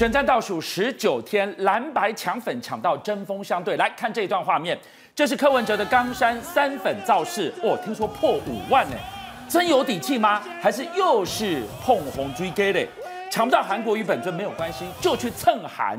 选战倒数十九天，蓝白抢粉抢到针锋相对。来看这一段画面，这是柯文哲的冈山三粉造势，哦，听说破五万呢，真有底气吗？还是又是碰红追给的？抢不到韩国瑜本尊没有关系，就去蹭韩。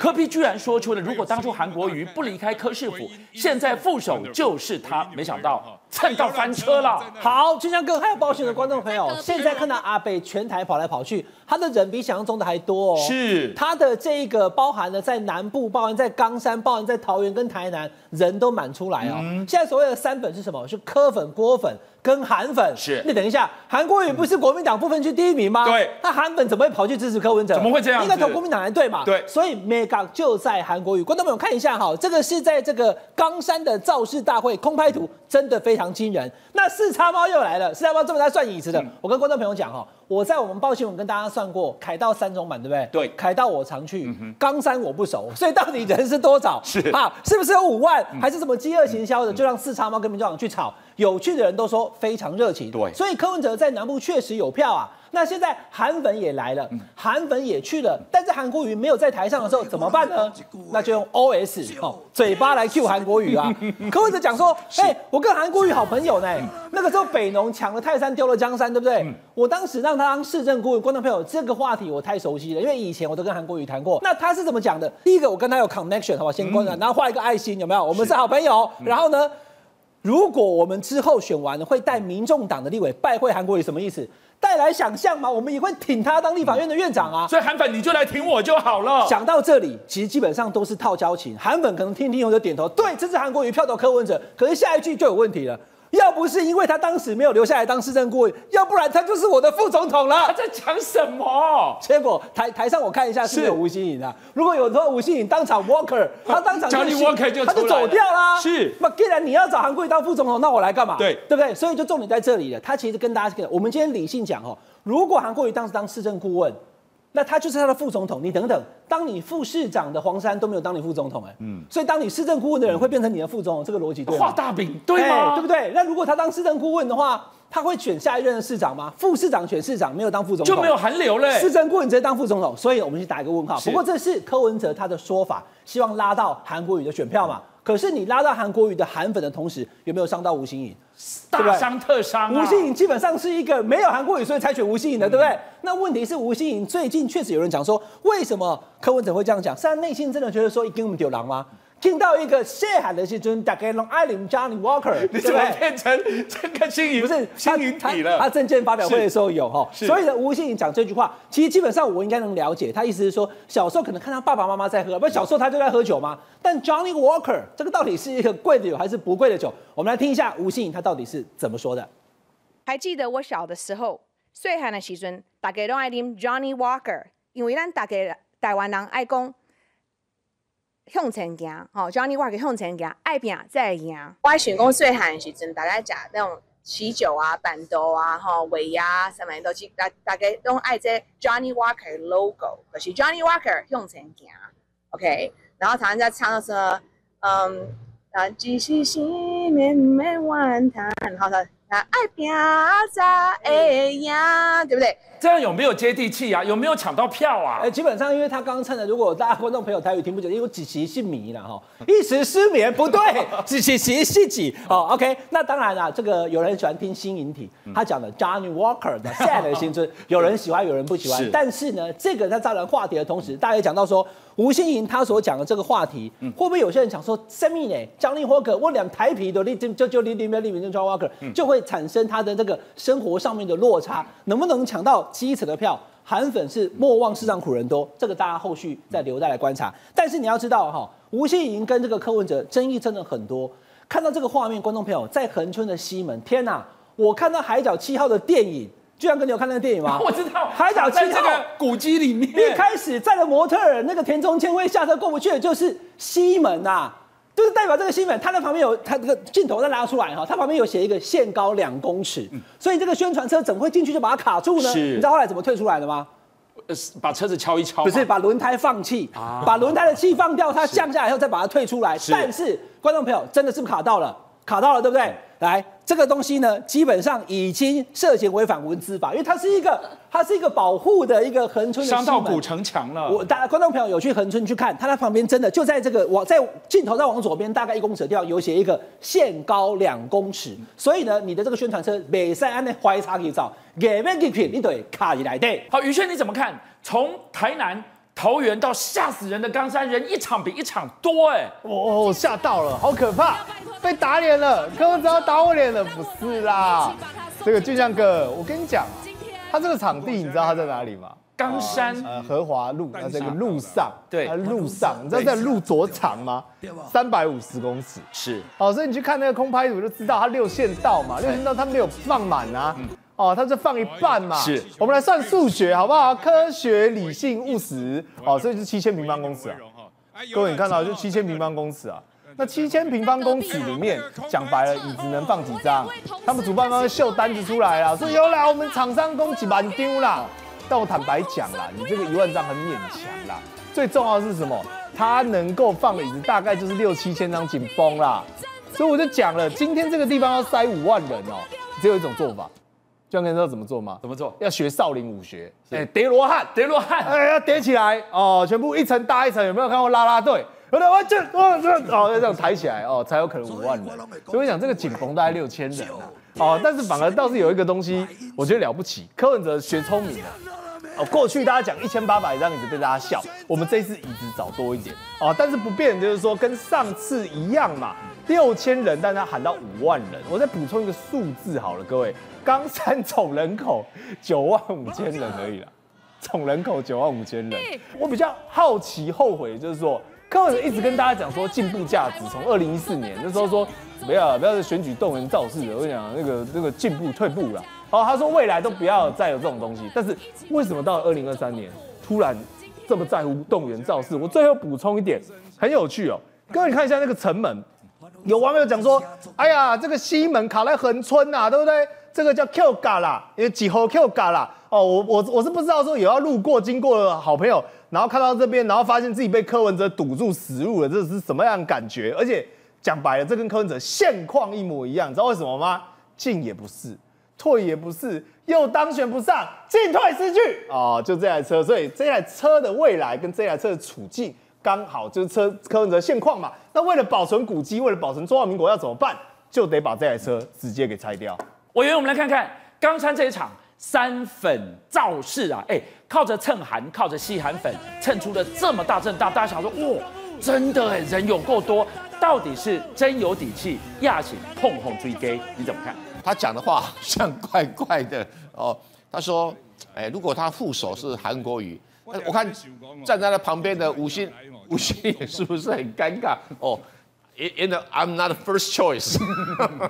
柯 P 居然说出了，如果当初韩国瑜不离开柯市府，现在副手就是他。没想到蹭到翻车了。好，就像更还有保险的观众朋友，现在看到阿北全台跑来跑去，他的人比想象中的还多哦。是，他的这一个包含了在南部，包含在冈山，包含在桃园跟台南，人都满出来哦。嗯、现在所谓的三粉是什么？是柯粉、郭粉。跟韩粉是，那等一下，韩国瑜不是国民党部分区第一名吗？对，那韩粉怎么会跑去支持柯文哲？怎么会这样？应该投国民党才对嘛？对，所以 mega 就在韩国瑜。观众朋友看一下哈，这个是在这个冈山的造势大会空拍图，真的非常惊人。那四叉猫又来了，四叉猫这么在算椅子的，嗯、我跟观众朋友讲哈，我在我们报新闻跟大家算过，凯道三种版对不对？对，凯道我常去，冈、嗯、山我不熟，所以到底人是多少？是啊，是不是有五万，还是什么饥饿行销的？嗯、就让四叉猫跟民众党去吵。有趣的人都说非常热情，对，所以柯文哲在南部确实有票啊。那现在韩粉也来了，韩粉也去了，但是韩国瑜没有在台上的时候怎么办呢？那就用 OS 哦，嘴巴来 Q 韩国瑜啊。柯文哲讲说，哎，我跟韩国瑜好朋友呢。那个时候北农抢了泰山，丢了江山，对不对？我当时让他当市政顾问，观众朋友，这个话题我太熟悉了，因为以前我都跟韩国瑜谈过。那他是怎么讲的？第一个，我跟他有 connection，好吧，先观察，然后画一个爱心，有没有？我们是好朋友。然后呢？如果我们之后选完了，会带民众党的立委拜会韩国瑜，什么意思？带来想象吗？我们也会挺他当立法院的院长啊。所以韩粉你就来挺我就好了。想到这里，其实基本上都是套交情。韩粉可能听听后就点头，对，这是韩国瑜票投柯文哲。可是下一句就有问题了。要不是因为他当时没有留下来当市政顾问，要不然他就是我的副总统了。他在讲什么？结果台台上我看一下是没有吴欣颖啊。如果有的话，吴欣颖当场 Walker，他当场 Johnny Walker 就他就走掉啦。是，那既然你要找韩国瑜当副总统，那我来干嘛？对，对不对？所以就重点在这里了。他其实跟大家讲，我们今天理性讲哦，如果韩国瑜当时当市政顾问。那他就是他的副总统，你等等，当你副市长的黄珊都没有当你副总统，哎，嗯，所以当你市政顾问的人会变成你的副总统，这个逻辑对吗？画大饼，对吗？对不对？那如果他当市政顾问的话，他会选下一任的市长吗？副市长选市长，没有当副总统，就没有韩流嘞。市政顾问直接当副总统，所以我们去打一个问号。不过这是柯文哲他的说法，希望拉到韩国瑜的选票嘛。可是你拉到韩国瑜的韩粉的同时，有没有伤到吴欣颖？大伤特伤啊！吴欣颖基本上是一个没有韩国瑜，所以才选吴欣颖的，对不对？那问题是吴欣颖最近确实有人讲说，为什么柯文哲会这样讲？是他内心真的觉得说，一跟我们丢狼吗？听到一个谢海的时阵，大概让艾琳 Johnny Walker，你怎么变成这个星云？不是星云体了？他证件发表会的时候有哈，所以呢，吴欣颖讲这句话，其实基本上我应该能了解，他意思是说，小时候可能看到爸爸妈妈在喝，不是小时候他就在喝酒吗？但 Johnny Walker 这个到底是一个贵的酒还是不贵的酒？我们来听一下吴欣颖他到底是怎么说的。还记得我小的时候，细汉的时阵，大家都爱啉 Johnny Walker，因为咱大家台湾人爱讲。向前行，吼，Johnny Walker 向前行，爱拼才会赢。我选公细汉时阵，大家食那种喜酒啊、办桌啊、吼尾牙什么都是大大家都爱这 Johnny Walker logo，可是 Johnny Walker 向前行，OK。然后常常在唱的时候，嗯，啊，只是心面没完谈，好的，那爱拼才会赢，对不对？这样有没有接地气啊？有没有抢到票啊？哎，基本上因为他刚刚唱的，如果大家观众朋友台语听不懂，因为子琪姓迷了哈，一时失眠不对，子琪其实是几哦？OK，那当然了，这个有人喜欢听新引体，他讲的 Johnny Walker 的 Sad 的新春，有人喜欢，有人不喜欢。是但是呢，这个在造成话题的同时，大家也讲到说，吴欣盈她所讲的这个话题，会不会有些人讲说，什么呢？Johnny Walker，我两台皮都立就就就立立立立 Johnny Walker，就会产生他的这个生活上面的落差，能不能抢到？基层的票，韩粉是莫忘世上苦人多，这个大家后续再留待来观察。但是你要知道哈，吴欣盈跟这个柯文哲争议真的很多。看到这个画面，观众朋友在恒春的西门，天哪！我看到《海角七号》的电影，居然跟你有看那个电影吗？我知道，《海角七号》在这个古迹里面，一开始站了模特儿，那个田中千惠下车过不去的就是西门呐、啊。就是代表这个新闻，它在旁边有它这个镜头再拉出来哈，它旁边有写一个限高两公尺，所以这个宣传车怎么会进去就把它卡住呢？你知道后来怎么退出来的吗？把车子敲一敲，不是把轮胎放气，啊、把轮胎的气放掉，它降下来以后再把它退出来。是但是观众朋友真的是不是卡到了？卡到了，对不对？是来，这个东西呢，基本上已经涉嫌违反文资法，因为它是一个，它是一个保护的一个恒村的伤到古城墙了。我大家观众朋友有去恒村去看，它在旁边真的就在这个往在镜头再往左边大概一公尺的地方有写一个限高两公尺，所以呢，你的这个宣传车每赛安的怀差去照，给面给品，你得卡起来的。好，宇轩你怎么看？从台南。桃园到吓死人的冈山，人一场比一场多哎！哦，吓到了，好可怕，被打脸了，柯文哲要打我脸了，不是啦。这个俊相哥，我跟你讲，他这个场地你知道他在哪里吗？冈山呃和华路，那这个路上，对，路上，你知道在路左长吗？三百五十公尺，是。好，所以你去看那个空拍图就知道，他六线道嘛，六线道他没有放满啊。哦，它是放一半嘛？是，我们来算数学好不好？科学、理性、务实。哦，所以是七千平方公尺啊。各位，你看到就七千平方公尺啊。那七千平方公尺里面，讲白了，椅子能放几张？他们主办方会秀单子出来了，说有啦，我们厂商供给满丢啦。但我坦白讲啦，你这个一万张很勉强啦。最重要的是什么？它能够放的椅子大概就是六七千张紧绷啦。所以我就讲了，今天这个地方要塞五万人哦，只有一种做法。就你知道怎么做吗？怎么做？要学少林武学，哎，叠罗汉，叠罗汉，哎，要叠起来哦，全部一层搭一层。有没有看过啦啦队？有的，我这，我这，哦，要这样抬起来哦，才有可能五万人。所以我讲这个紧绷大概六千人哦，但是反而倒是有一个东西，我觉得了不起。柯文哲学聪明了哦，过去大家讲一千八百张椅子被大家笑，我们这次椅子找多一点哦，但是不变就是说跟上次一样嘛，六千人，但他喊到五万人。我再补充一个数字好了，各位。冈山总人口九万五千人而已啦，总人口九万五千人。我比较好奇、后悔，就是说，柯文哲一直跟大家讲说进步价值，从二零一四年那时候说不要不要再选举动员造势的，我跟你讲那个那个进步退步了。好，他说未来都不要再有这种东西。但是为什么到了二零二三年突然这么在乎动员造势？我最后补充一点，很有趣哦，各位你看一下那个城门，有网友讲说，哎呀，这个西门卡在横村呐，对不对？这个叫 Q 嘎啦，也几号 Q 嘎啦哦，我我我是不知道说有要路过经过的好朋友，然后看到这边，然后发现自己被柯文哲堵住死路了，这是什么样的感觉？而且讲白了，这跟柯文哲现况一模一样，你知道为什么吗？进也不是，退也不是，又当选不上，进退失据哦，就这台车，所以这台车的未来跟这台车的处境刚好就是车柯文哲现况嘛。那为了保存古迹，为了保存中华民国要怎么办？就得把这台车直接给拆掉。委员，我们来看看冈山这一场三粉造势啊，哎，靠着蹭韩，靠着吸韩粉，蹭出了这么大阵大，大家想说，哇，真的哎，人有够多，到底是真有底气，亚起碰红追给，你怎么看？他讲的话像怪怪的哦。他说，哎，如果他副手是韩国瑜，我看站在他旁边的吴昕，吴昕是不是很尴尬哦？In the, I'm not the first choice。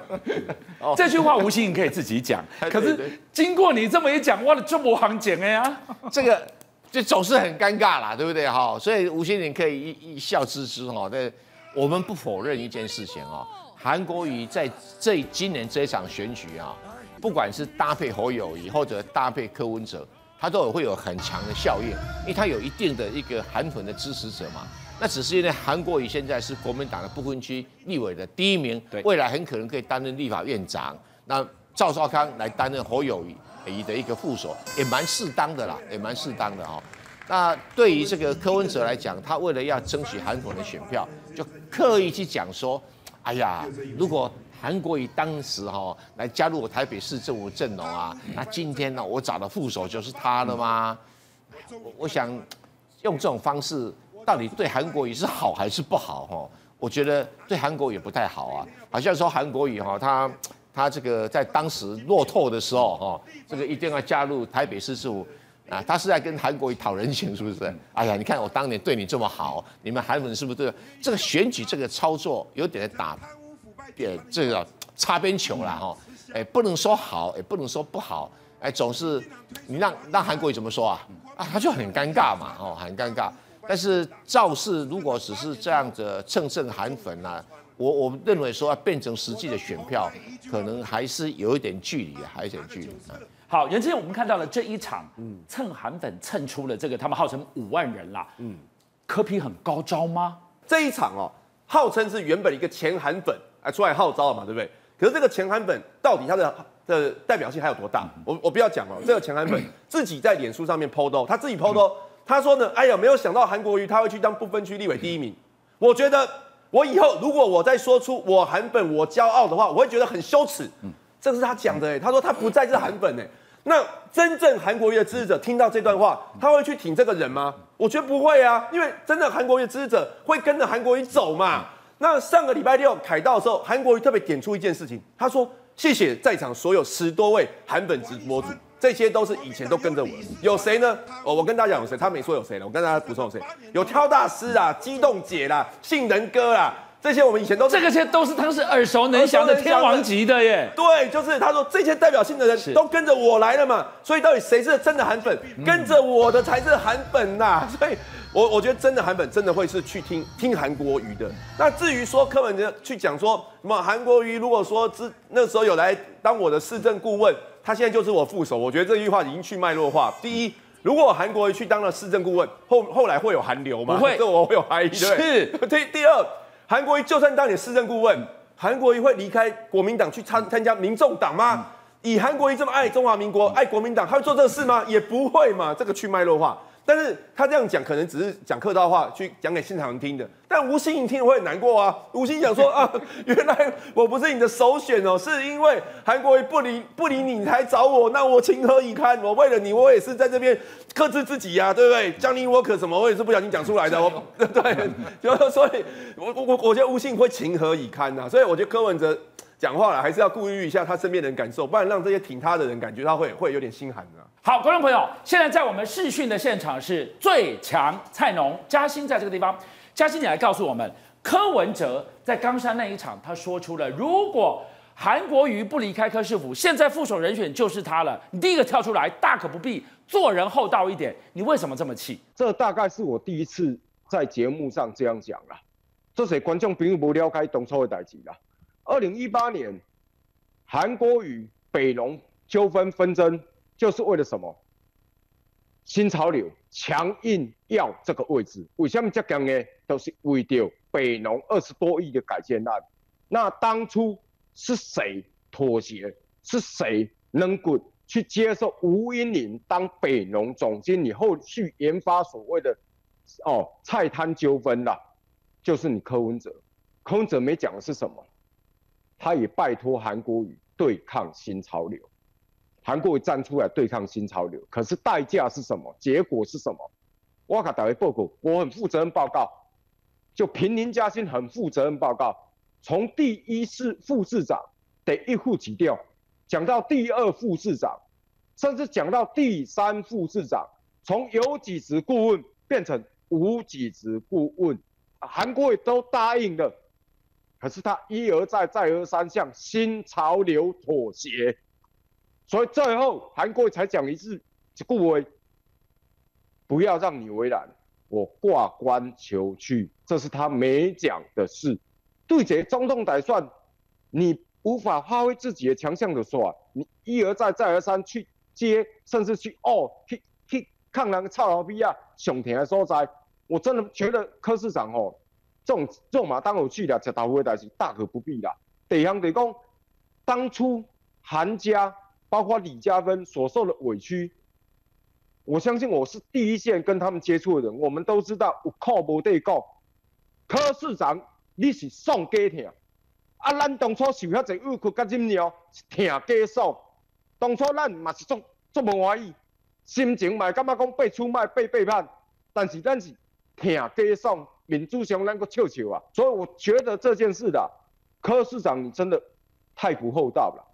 这句话吴欣盈可以自己讲，可是经过你这么一讲，我的这么行简哎呀，这个就总是很尴尬啦，对不对哈？所以吴欣你可以一一笑置之哈。但我们不否认一件事情啊，韩国瑜在这今年这一场选举啊，不管是搭配侯友谊或者搭配柯文哲，他都有会有很强的效应，因为他有一定的一个韩粉的支持者嘛。那只是因为韩国瑜现在是国民党的不分区立委的第一名，对，未来很可能可以担任立法院长。那赵少康来担任侯友宜的一个副手，也蛮适当的啦，也蛮适当的哦。那对于这个柯文哲来讲，他为了要争取韩粉的选票，就刻意去讲说：“哎呀，如果韩国瑜当时哈来加入我台北市政府阵容啊，那今天呢我找的副手就是他了吗？”我我想用这种方式。到底对韩国瑜是好还是不好？哈，我觉得对韩国瑜不太好啊。好像说韩国瑜哈，他他这个在当时落透的时候哈，这个一定要加入台北市政府啊，他是在跟韩国瑜讨人情，是不是？哎呀，你看我当年对你这么好，你们韩粉是不是对这个选举这个操作有点打，点这个擦边球了哈？哎，不能说好，也不能说不好，哎，总是你让让韩国瑜怎么说啊？啊，他就很尴尬嘛，哦，很尴尬。但是造势如果只是这样子蹭蹭韩粉啊，我我认为说要变成实际的选票，可能还是有一点距离，还有一点距离。好，袁之前我们看到了这一场，嗯，蹭韩粉蹭出了这个，他们号称五万人啦，嗯，柯 P 很高招吗？这一场哦，号称是原本一个前韩粉啊出来号召了嘛，对不对？可是这个前韩粉到底他的的代表性还有多大？我我不要讲哦，这个前韩粉自己在脸书上面 PO 的，他自己 PO 的，他说呢，哎呀，没有想到韩国瑜他会去当不分区立委第一名。我觉得我以后如果我再说出我韩粉我骄傲的话，我会觉得很羞耻。这是他讲的，哎，他说他不再是韩粉，哎，那真正韩国瑜的支持者听到这段话，他会去挺这个人吗？我觉得不会啊，因为真的韩国瑜的支持者会跟着韩国瑜走嘛。那上个礼拜六凯道的时候，韩国瑜特别点出一件事情，他说谢谢在场所有十多位韩粉直播主，这些都是以前都跟着我，有谁呢？我我跟大家讲有谁，他没说有谁了，我跟大家补充有谁，有挑大师啊，激动姐啦，杏仁哥啦。这些我们以前都这个些都是当时耳熟能详的天王级的耶。对，就是他说这些代表性的人都跟着我来了嘛，所以到底谁是真的韩粉？跟着我的才是韩粉呐。所以我我觉得真的韩粉真的会是去听听韩国瑜的。那至于说柯文哲去讲说什么韩国瑜，如果说之那时候有来当我的市政顾问，他现在就是我副手，我觉得这句话已经去脉络化。第一，如果韩国瑜去当了市政顾问，后后来会有韩流吗？不会，这我会有怀疑。是。第第二。韩国瑜就算当你市政顾问，韩国瑜会离开国民党去参参加民众党吗？以韩国瑜这么爱中华民国、爱国民党，他会做这个事吗？也不会嘛。这个去脉络化。但是他这样讲，可能只是讲客套话，去讲给现场人听的。但吴欣盈听了会很难过啊。吴欣盈讲说啊，原来我不是你的首选哦，是因为韩国瑜不理不理你才找我，那我情何以堪？我为了你，我也是在这边克制自己呀、啊，对不对？Johnny Walker 什么，我也是不小心讲出来的。我对，就所以，我我我觉得吴欣盈会情何以堪呐、啊？所以我觉得柯文哲讲话了，还是要顾虑一下他身边的人感受，不然让这些挺他的人感觉他会会有点心寒的、啊。好，观众朋友，现在在我们视讯的现场是最强菜农嘉兴，在这个地方，嘉兴，你来告诉我们，柯文哲在冈山那一场，他说出了如果韩国瑜不离开柯市府，现在副手人选就是他了。你第一个跳出来，大可不必，做人厚道一点。你为什么这么气？这大概是我第一次在节目上这样讲了，这些观众并不了解当初的代志了。二零一八年，韩国与北农纠纷纷争。就是为了什么？新潮流强硬要这个位置，为什么这样呢？都是为了北农二十多亿的改建案。那当初是谁妥协？是谁能够去接受吴英林当北农总经理，后续研发所谓的哦菜摊纠纷啦？就是你柯文哲。柯文哲没讲的是什么？他也拜托韩国瑜对抗新潮流。韩国瑜站出来对抗新潮流，可是代价是什么？结果是什么？我给大家报告，我很负责任报告，就平林嘉兴很负责任报告，从第一次副市长得一户起调，讲到第二副市长，甚至讲到第三副市长，从有几职顾问变成无几职顾问，韩国瑜都答应了，可是他一而再再而三向新潮流妥协。所以最后韩国才讲一句：“顾威，不要让你为难，我挂冠求去。”这是他没讲的事。对这总统来说，你无法发挥自己的强项的时候，你一而再再而三去接，甚至去哦去去抗那个臭老逼啊，熊田的所在，我真的觉得柯市长哦，这种肉麻当有趣的，吃豆腐的代志大可不必啦。第二项就讲，当初韩家。包括李嘉芬所受的委屈，我相信我是第一线跟他们接触的人，我们都知道有靠无对讲。柯市长，你是送家庭，啊，咱当初受遐侪委屈甲忍让，是疼家送。当初咱嘛是足足无欢喜，心情嘛感觉讲被出卖、被背叛，但是咱是疼家送，民主上咱个笑笑啊。所以我觉得这件事的柯市长，你真的太不厚道了。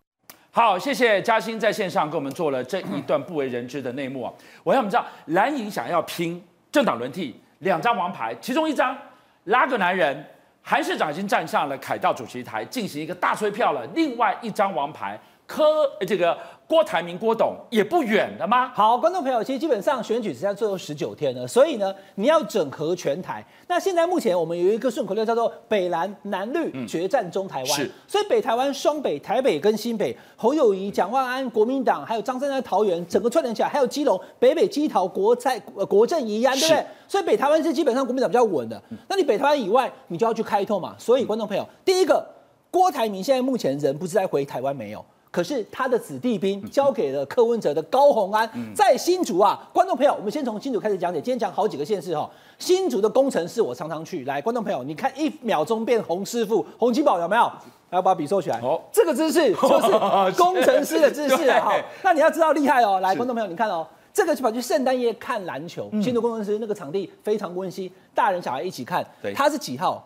好，谢谢嘉兴在线上给我们做了这一段不为人知的内幕啊！我让我们知道，蓝营想要拼政党轮替，两张王牌，其中一张拉个男人，韩市长已经站上了凯道主席台进行一个大吹票了，另外一张王牌柯这个。郭台铭、郭董也不远了吗？好，观众朋友，其实基本上选举只剩下最后十九天了，所以呢，你要整合全台。那现在目前我们有一个顺口溜叫做“北蓝南绿决战中台湾”，嗯、所以北台湾双北，台北跟新北，侯友谊、蒋万安、国民党，还有张三在桃园，整个串联起来，还有基隆、北北基桃、国在、国政宜安，对不对？所以北台湾是基本上国民党比较稳的。那你北台湾以外，你就要去开拓嘛。所以观众朋友，第一个。郭台铭现在目前人不是在回台湾没有？可是他的子弟兵交给了柯文哲的高鸿安，在新竹啊，观众朋友，我们先从新竹开始讲解。今天讲好几个县市哈，新竹的工程师我常常去。来，观众朋友，你看一秒钟变洪师傅，洪金宝有没有？来，把笔收起来。哦，这个姿势就是 工程师的姿势啊。好，那你要知道厉害哦。来，观众朋友，你看哦，这个就跑去圣诞夜看篮球。新竹工程师那个场地非常温馨，大人小孩一起看。对，他是几号？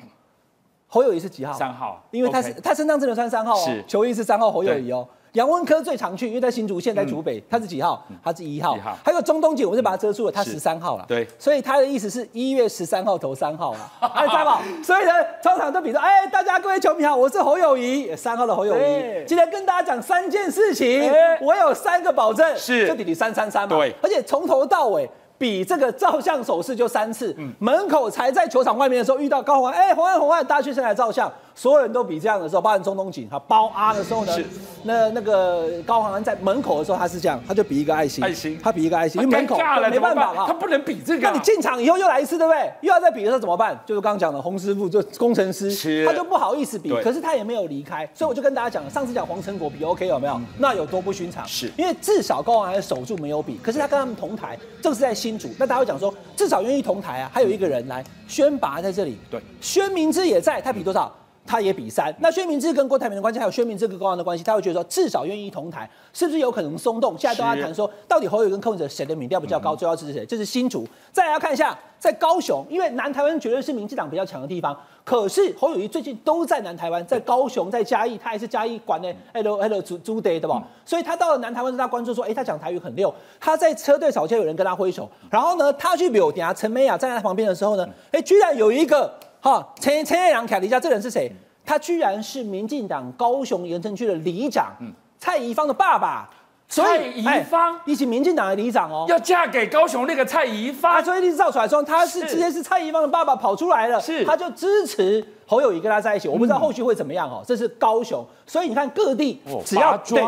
侯友谊是几号？三号。因为他是他身上只能穿三号哦，球衣是三号，侯友谊哦。杨文科最常去，因为在新竹县，在竹北，他是几号？他是一号。一号。还有中东锦，我们就把他遮住了，他十三号了。对。所以他的意思是一月十三号投三号了。哎，知道吗？所以呢，通常都比说，哎，大家各位球迷好，我是侯友谊，三号的侯友谊。今天跟大家讲三件事情，我有三个保证，是就弟弟三三三嘛。对。而且从头到尾。比这个照相手势就三次，嗯、门口才在球场外面的时候遇到高洪安，哎，洪安洪安，大家去上来照相，所有人都比这样的时候，包含中东锦，他包啊的时候呢，是。那那个高洪安在门口的时候他是这样，他就比一个爱心，爱心，他比一个爱心，因为门口没办法嘛，他不能比这个、啊，那你进场以后又来一次，对不对？又要再比的时候怎么办？就是刚刚讲的洪师傅，就工程师，他就不好意思比，可是他也没有离开，所以我就跟大家讲了，上次讲黄成国比 OK 有没有？嗯、那有多不寻常？是因为至少高洪安还守住没有比，可是他跟他们同台，这个是在新竹，那大家会讲说。至少愿意同台啊，还有一个人来，宣拔在这里。对，宣明之也在，他比多少？他也比三。那薛明志跟郭台铭的关系，还有薛明志跟高虹安的关系，他会觉得说，至少愿意同台，是不是有可能松动？现在都要谈说，到底侯友宜跟柯文哲谁的民调比较高，最要支持谁？这是新竹。再来要看一下，在高雄，因为南台湾绝对是民进党比较强的地方。可是侯友宜最近都在南台湾，在高雄，在嘉义，他还是嘉义管的，hello hello 朱朱德对吧？所以他到了南台湾，大家关注说，哎，他讲台语很溜。他在车队吵架，有人跟他挥手。然后呢，他去表达陈美雅站在他旁边的时候呢，哎，居然有一个哈陈陈彦良凯离家，这人是谁？他居然是民进党高雄盐城区的里长，蔡宜芳的爸爸。蔡宜芳，一起民进党的里长哦，要嫁给高雄那个蔡宜芳，所以一直造出来说他是直接是蔡宜芳的爸爸跑出来了，是他就支持侯友宜跟他在一起，我不知道后续会怎么样哦。这是高雄，所以你看各地只要对，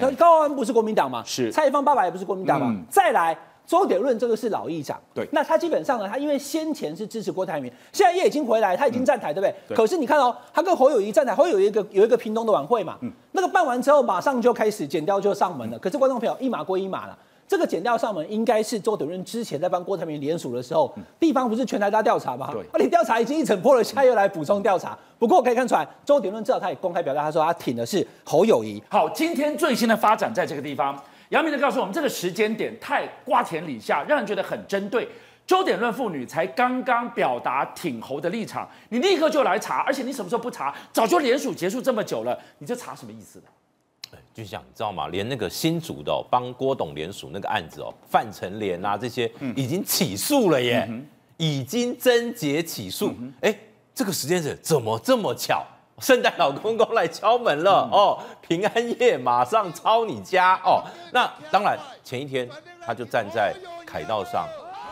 就是高虹安不是国民党嘛，是蔡宜芳爸爸也不是国民党嘛，再来。周点论这个是老议长，对，那他基本上呢，他因为先前是支持郭台铭，现在也已经回来，他已经站台，对不对？可是你看哦，他跟侯友谊站台，侯友谊有一个有一个屏东的晚会嘛，嗯，那个办完之后马上就开始剪掉就上门了。可是观众朋友一码归一码了，这个剪掉上门应该是周点论之前在帮郭台铭联署的时候，地方不是全台大调查吗？对，啊，你调查已经一整破了，现在又来补充调查。不过可以看出来，周点论至少他也公开表达，他说他挺的是侯友谊。好，今天最新的发展在这个地方。杨明就告诉我们，这个时间点太瓜田李下，让人觉得很针对。周点论妇女才刚刚表达挺侯的立场，你立刻就来查，而且你什么时候不查？早就联署结束这么久了，你这查什么意思呢？就像你知道吗？连那个新竹的帮、哦、郭董联署那个案子哦，范成莲啊这些已经起诉了耶，嗯、已经侦结起诉。哎、嗯哼，这个时间点怎么这么巧？圣诞老公公来敲门了、嗯、哦，平安夜马上抄你家哦。那当然，前一天他就站在凯道上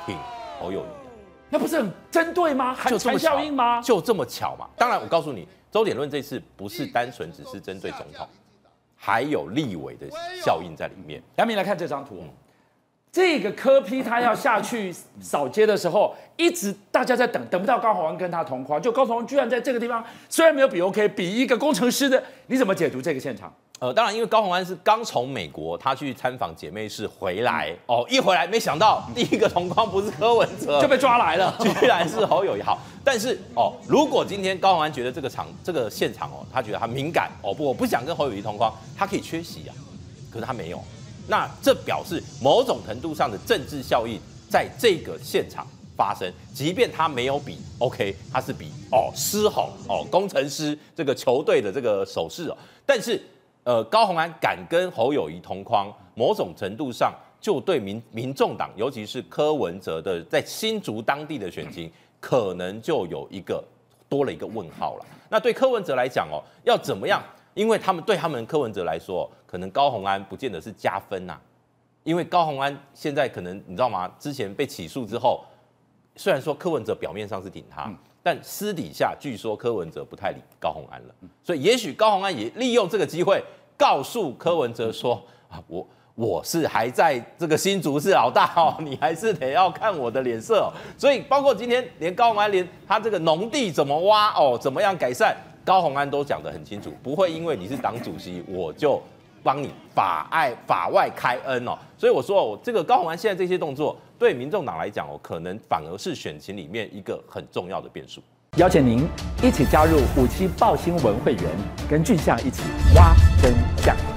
挺侯友宜，那不是很针对吗？寒蝉效应吗？就这么巧嘛。当然，我告诉你，周点论这次不是单纯只是针对总统，还有立委的效应在里面。杨明来看这张图。嗯这个柯 P 他要下去扫街的时候，一直大家在等，等不到高虹安跟他同框，就高虹安居然在这个地方，虽然没有比 OK，比一个工程师的，你怎么解读这个现场？呃，当然，因为高虹安是刚从美国他去参访姐妹市回来，哦，一回来没想到第一个同框不是柯文哲，就被抓来了，居然是侯友谊。好，但是哦，如果今天高虹安觉得这个场这个现场哦，他觉得他敏感，哦不，我不想跟侯友谊同框，他可以缺席啊，可是他没有。那这表示某种程度上的政治效应在这个现场发生，即便他没有比 OK，他是比哦狮吼哦工程师这个球队的这个手势哦，但是呃高虹安敢跟侯友谊同框，某种程度上就对民民众党，尤其是柯文哲的在新竹当地的选情，可能就有一个多了一个问号了。那对柯文哲来讲哦，要怎么样？因为他们对他们柯文哲来说，可能高红安不见得是加分呐、啊，因为高红安现在可能你知道吗？之前被起诉之后，虽然说柯文哲表面上是挺他，但私底下据说柯文哲不太理高红安了，所以也许高红安也利用这个机会告诉柯文哲说啊，我我是还在这个新竹是老大哦，你还是得要看我的脸色哦。所以包括今天连高红安连他这个农地怎么挖哦，怎么样改善。高虹安都讲得很清楚，不会因为你是党主席，我就帮你法爱法外开恩哦。所以我说，我这个高虹安现在这些动作，对民众党来讲哦，可能反而是选情里面一个很重要的变数。邀请您一起加入五七报新闻会员，跟俊相一起挖真相。